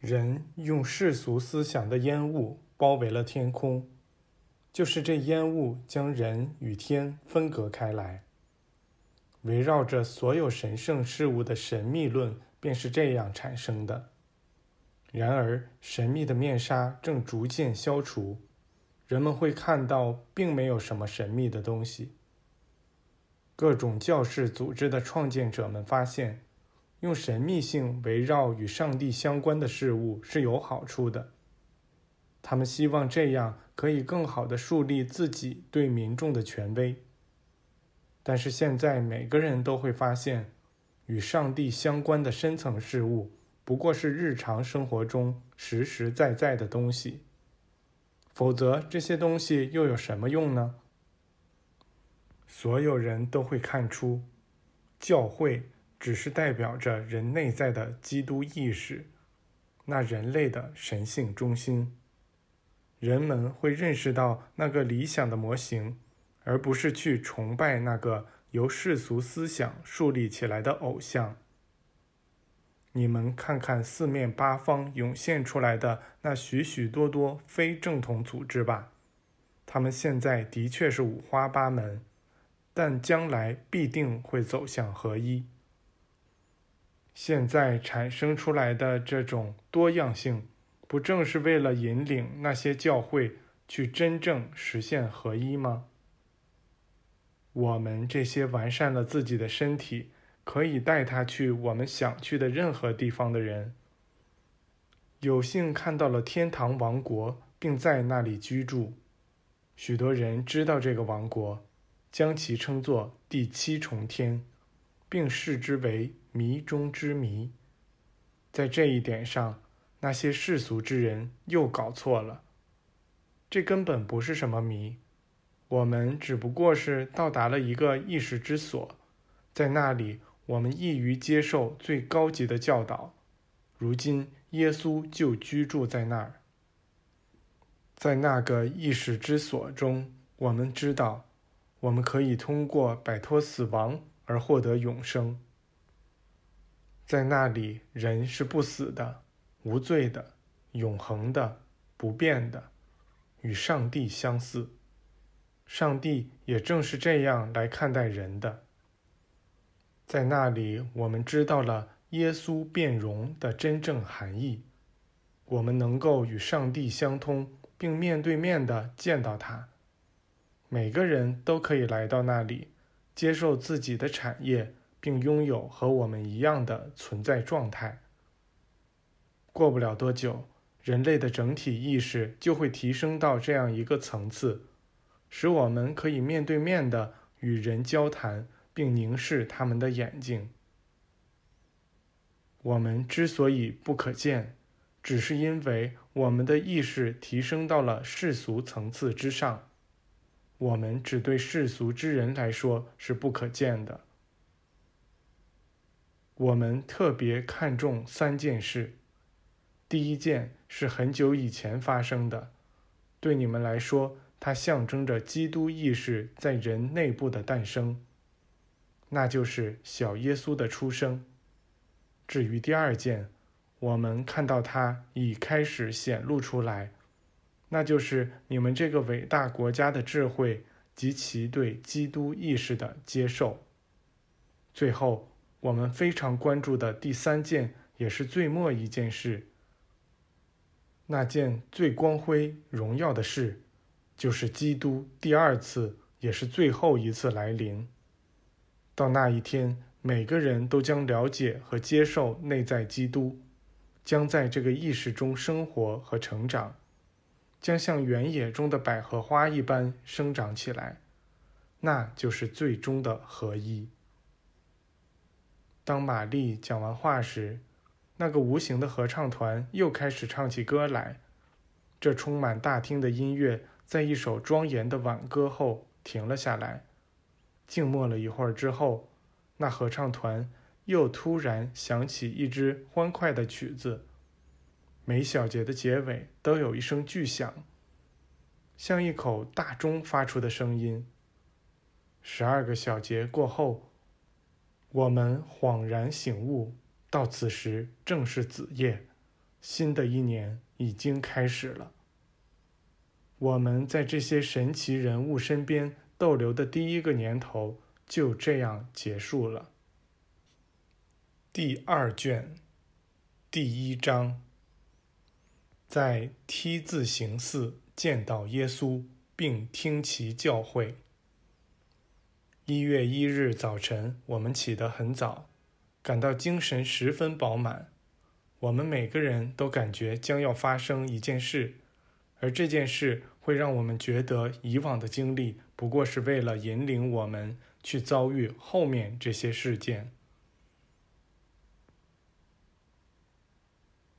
人用世俗思想的烟雾包围了天空，就是这烟雾将人与天分隔开来。围绕着所有神圣事物的神秘论便是这样产生的。然而，神秘的面纱正逐渐消除，人们会看到并没有什么神秘的东西。各种教士组织的创建者们发现。用神秘性围绕与上帝相关的事物是有好处的。他们希望这样可以更好地树立自己对民众的权威。但是现在每个人都会发现，与上帝相关的深层事物不过是日常生活中实实在在的东西。否则，这些东西又有什么用呢？所有人都会看出，教会。只是代表着人内在的基督意识，那人类的神性中心。人们会认识到那个理想的模型，而不是去崇拜那个由世俗思想树立起来的偶像。你们看看四面八方涌现出来的那许许多多非正统组织吧，他们现在的确是五花八门，但将来必定会走向合一。现在产生出来的这种多样性，不正是为了引领那些教会去真正实现合一吗？我们这些完善了自己的身体，可以带他去我们想去的任何地方的人，有幸看到了天堂王国，并在那里居住。许多人知道这个王国，将其称作第七重天，并视之为。谜中之谜，在这一点上，那些世俗之人又搞错了。这根本不是什么谜，我们只不过是到达了一个意识之所，在那里我们易于接受最高级的教导。如今，耶稣就居住在那儿。在那个意识之所中，我们知道，我们可以通过摆脱死亡而获得永生。在那里，人是不死的、无罪的、永恒的、不变的，与上帝相似。上帝也正是这样来看待人的。在那里，我们知道了耶稣变容的真正含义。我们能够与上帝相通，并面对面的见到他。每个人都可以来到那里，接受自己的产业。并拥有和我们一样的存在状态。过不了多久，人类的整体意识就会提升到这样一个层次，使我们可以面对面的与人交谈，并凝视他们的眼睛。我们之所以不可见，只是因为我们的意识提升到了世俗层次之上。我们只对世俗之人来说是不可见的。我们特别看重三件事。第一件是很久以前发生的，对你们来说，它象征着基督意识在人内部的诞生，那就是小耶稣的出生。至于第二件，我们看到它已开始显露出来，那就是你们这个伟大国家的智慧及其对基督意识的接受。最后。我们非常关注的第三件，也是最末一件事，那件最光辉荣耀的事，就是基督第二次，也是最后一次来临。到那一天，每个人都将了解和接受内在基督，将在这个意识中生活和成长，将像原野中的百合花一般生长起来，那就是最终的合一。当玛丽讲完话时，那个无形的合唱团又开始唱起歌来。这充满大厅的音乐在一首庄严的挽歌后停了下来。静默了一会儿之后，那合唱团又突然响起一支欢快的曲子。每小节的结尾都有一声巨响，像一口大钟发出的声音。十二个小节过后。我们恍然醒悟，到此时正是子夜，新的一年已经开始了。我们在这些神奇人物身边逗留的第一个年头就这样结束了。第二卷，第一章，在 T 字形寺见到耶稣，并听其教诲。一月一日早晨，我们起得很早，感到精神十分饱满。我们每个人都感觉将要发生一件事，而这件事会让我们觉得以往的经历不过是为了引领我们去遭遇后面这些事件。